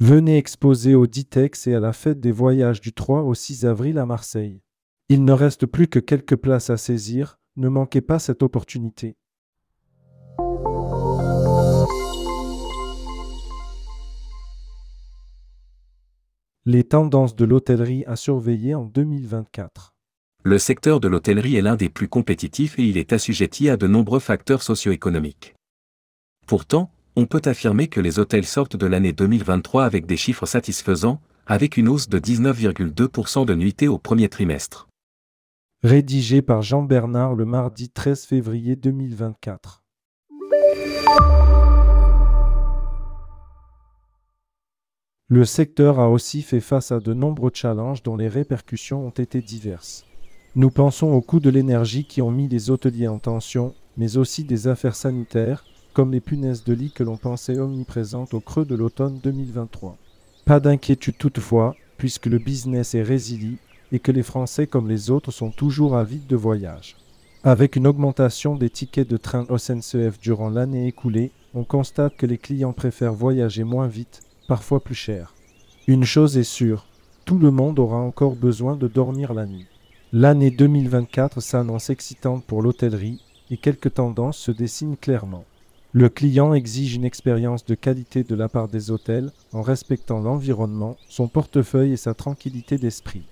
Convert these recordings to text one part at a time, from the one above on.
Venez exposer au Ditex et à la fête des voyages du 3 au 6 avril à Marseille. Il ne reste plus que quelques places à saisir, ne manquez pas cette opportunité. Les tendances de l'hôtellerie à surveiller en 2024. Le secteur de l'hôtellerie est l'un des plus compétitifs et il est assujetti à de nombreux facteurs socio-économiques. Pourtant, on peut affirmer que les hôtels sortent de l'année 2023 avec des chiffres satisfaisants, avec une hausse de 19,2% de nuitées au premier trimestre. Rédigé par Jean Bernard le mardi 13 février 2024. Le secteur a aussi fait face à de nombreux challenges dont les répercussions ont été diverses. Nous pensons aux coûts de l'énergie qui ont mis les hôteliers en tension, mais aussi des affaires sanitaires, comme les punaises de lit que l'on pensait omniprésentes au creux de l'automne 2023. Pas d'inquiétude toutefois, puisque le business est résilient et que les Français comme les autres sont toujours avides de voyage. Avec une augmentation des tickets de train au SNCF durant l'année écoulée, on constate que les clients préfèrent voyager moins vite parfois plus cher. Une chose est sûre, tout le monde aura encore besoin de dormir la nuit. L'année 2024 s'annonce excitante pour l'hôtellerie et quelques tendances se dessinent clairement. Le client exige une expérience de qualité de la part des hôtels en respectant l'environnement, son portefeuille et sa tranquillité d'esprit.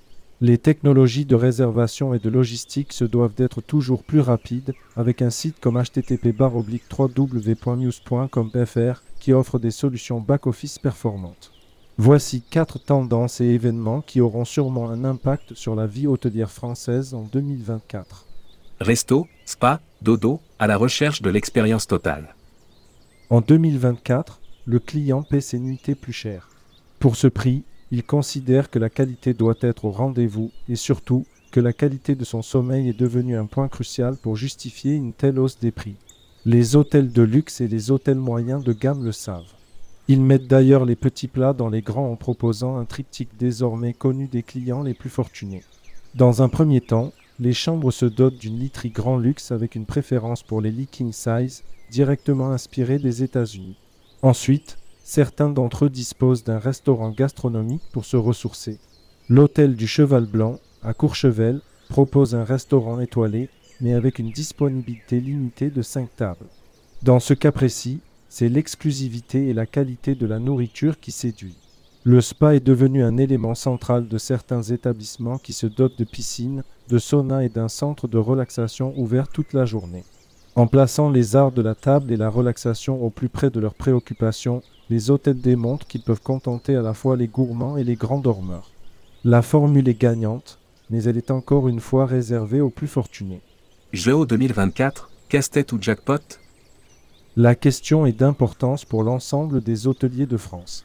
Les technologies de réservation et de logistique se doivent d'être toujours plus rapides avec un site comme http www.news.com.fr qui offre des solutions back-office performantes. Voici quatre tendances et événements qui auront sûrement un impact sur la vie hôtelière française en 2024. Resto, spa, dodo, à la recherche de l'expérience totale. En 2024, le client paie ses nuitées plus chères. Pour ce prix, il considère que la qualité doit être au rendez-vous et surtout que la qualité de son sommeil est devenue un point crucial pour justifier une telle hausse des prix. Les hôtels de luxe et les hôtels moyens de gamme le savent. Ils mettent d'ailleurs les petits plats dans les grands en proposant un triptyque désormais connu des clients les plus fortunés. Dans un premier temps, les chambres se dotent d'une literie grand luxe avec une préférence pour les lits king size, directement inspirés des États-Unis. Ensuite, certains d'entre eux disposent d'un restaurant gastronomique pour se ressourcer. L'hôtel du Cheval Blanc, à Courchevel, propose un restaurant étoilé, mais avec une disponibilité limitée de 5 tables. Dans ce cas précis, c'est l'exclusivité et la qualité de la nourriture qui séduit. Le spa est devenu un élément central de certains établissements qui se dotent de piscines, de saunas et d'un centre de relaxation ouvert toute la journée. En plaçant les arts de la table et la relaxation au plus près de leurs préoccupations, les hôtels démontrent qu'ils peuvent contenter à la fois les gourmands et les grands dormeurs. La formule est gagnante, mais elle est encore une fois réservée aux plus fortunés. Géo 2024, casse-tête ou jackpot? La question est d'importance pour l'ensemble des hôteliers de France.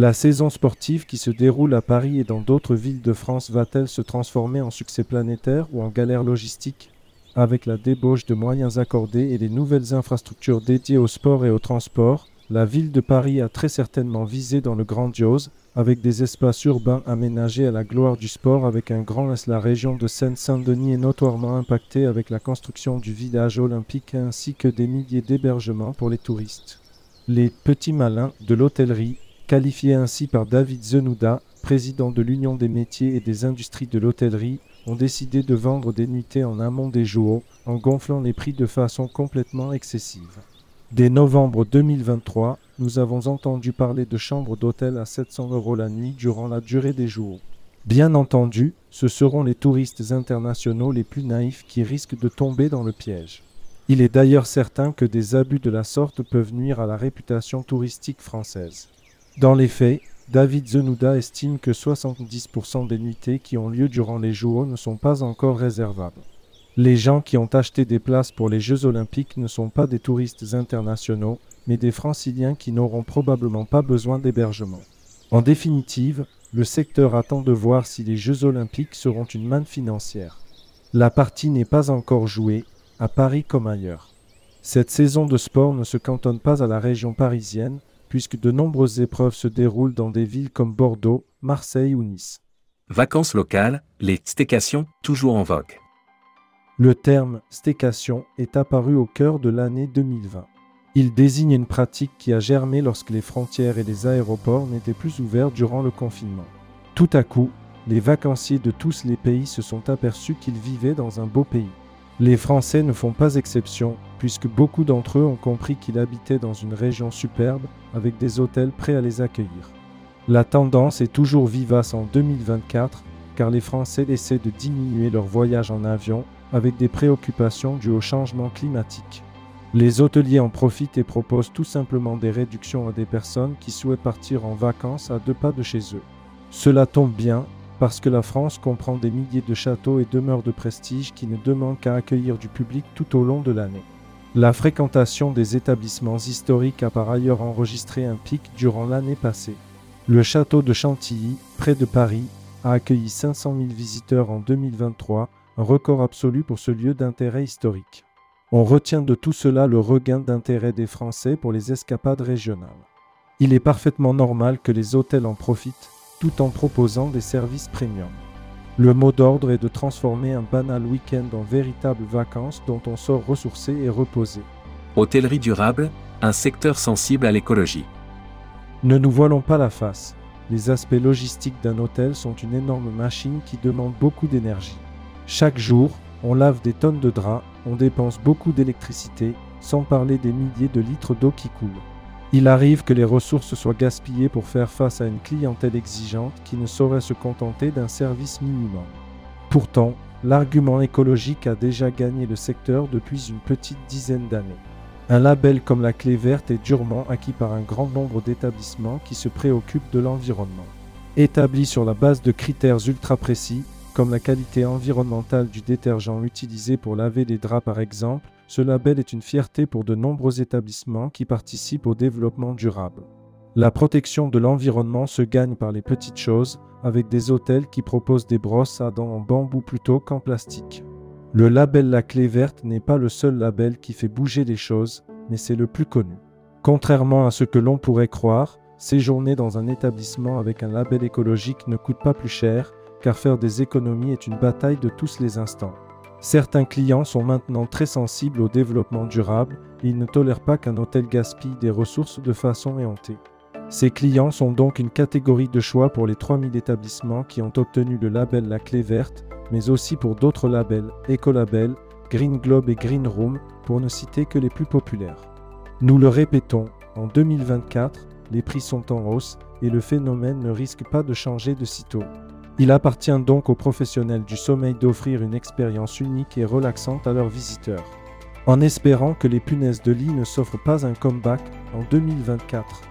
La saison sportive qui se déroule à Paris et dans d'autres villes de France va-t-elle se transformer en succès planétaire ou en galère logistique? Avec la débauche de moyens accordés et les nouvelles infrastructures dédiées au sport et au transport, la ville de Paris a très certainement visé dans le grandiose, avec des espaces urbains aménagés à la gloire du sport avec un grand S. La région de Seine-Saint-Denis est notoirement impactée avec la construction du village olympique ainsi que des milliers d'hébergements pour les touristes. Les petits malins de l'hôtellerie, qualifiés ainsi par David Zenouda, président de l'Union des métiers et des industries de l'hôtellerie, ont décidé de vendre des nuitées en amont des jours en gonflant les prix de façon complètement excessive. Dès novembre 2023, nous avons entendu parler de chambres d'hôtel à 700 euros la nuit durant la durée des jours. Bien entendu, ce seront les touristes internationaux les plus naïfs qui risquent de tomber dans le piège. Il est d'ailleurs certain que des abus de la sorte peuvent nuire à la réputation touristique française. Dans les faits, David Zenouda estime que 70% des nuitées qui ont lieu durant les jours ne sont pas encore réservables. Les gens qui ont acheté des places pour les Jeux olympiques ne sont pas des touristes internationaux, mais des franciliens qui n'auront probablement pas besoin d'hébergement. En définitive, le secteur attend de voir si les Jeux olympiques seront une manne financière. La partie n'est pas encore jouée, à Paris comme ailleurs. Cette saison de sport ne se cantonne pas à la région parisienne, puisque de nombreuses épreuves se déroulent dans des villes comme Bordeaux, Marseille ou Nice. Vacances locales, les stécations, toujours en vogue. Le terme stécation est apparu au cœur de l'année 2020. Il désigne une pratique qui a germé lorsque les frontières et les aéroports n'étaient plus ouverts durant le confinement. Tout à coup, les vacanciers de tous les pays se sont aperçus qu'ils vivaient dans un beau pays. Les Français ne font pas exception, puisque beaucoup d'entre eux ont compris qu'ils habitaient dans une région superbe, avec des hôtels prêts à les accueillir. La tendance est toujours vivace en 2024, car les Français essaient de diminuer leur voyage en avion avec des préoccupations dues au changement climatique. Les hôteliers en profitent et proposent tout simplement des réductions à des personnes qui souhaitent partir en vacances à deux pas de chez eux. Cela tombe bien, parce que la France comprend des milliers de châteaux et demeures de prestige qui ne demandent qu'à accueillir du public tout au long de l'année. La fréquentation des établissements historiques a par ailleurs enregistré un pic durant l'année passée. Le château de Chantilly, près de Paris, a accueilli 500 000 visiteurs en 2023, un record absolu pour ce lieu d'intérêt historique. On retient de tout cela le regain d'intérêt des Français pour les escapades régionales. Il est parfaitement normal que les hôtels en profitent tout en proposant des services premium. Le mot d'ordre est de transformer un banal week-end en véritable vacances dont on sort ressourcé et reposé. Hôtellerie durable, un secteur sensible à l'écologie. Ne nous voilons pas la face. Les aspects logistiques d'un hôtel sont une énorme machine qui demande beaucoup d'énergie. Chaque jour, on lave des tonnes de draps, on dépense beaucoup d'électricité, sans parler des milliers de litres d'eau qui coulent. Il arrive que les ressources soient gaspillées pour faire face à une clientèle exigeante qui ne saurait se contenter d'un service minimum. Pourtant, l'argument écologique a déjà gagné le secteur depuis une petite dizaine d'années. Un label comme la clé verte est durement acquis par un grand nombre d'établissements qui se préoccupent de l'environnement. Établi sur la base de critères ultra précis, comme la qualité environnementale du détergent utilisé pour laver les draps par exemple, ce label est une fierté pour de nombreux établissements qui participent au développement durable. La protection de l'environnement se gagne par les petites choses, avec des hôtels qui proposent des brosses à dents en bambou plutôt qu'en plastique. Le label La Clé Verte n'est pas le seul label qui fait bouger les choses, mais c'est le plus connu. Contrairement à ce que l'on pourrait croire, séjourner dans un établissement avec un label écologique ne coûte pas plus cher, car faire des économies est une bataille de tous les instants. Certains clients sont maintenant très sensibles au développement durable et ils ne tolèrent pas qu'un hôtel gaspille des ressources de façon éhontée. Ces clients sont donc une catégorie de choix pour les 3000 établissements qui ont obtenu le label La Clé Verte, mais aussi pour d'autres labels, Ecolabel, Green Globe et Green Room, pour ne citer que les plus populaires. Nous le répétons, en 2024, les prix sont en hausse et le phénomène ne risque pas de changer de sitôt. Il appartient donc aux professionnels du sommeil d'offrir une expérience unique et relaxante à leurs visiteurs, en espérant que les punaises de lit ne s'offrent pas un comeback en 2024.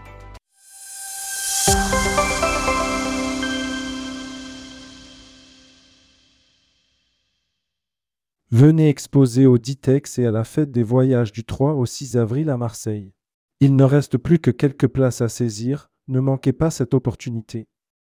Venez exposer au Ditex et à la fête des voyages du 3 au 6 avril à Marseille. Il ne reste plus que quelques places à saisir, ne manquez pas cette opportunité.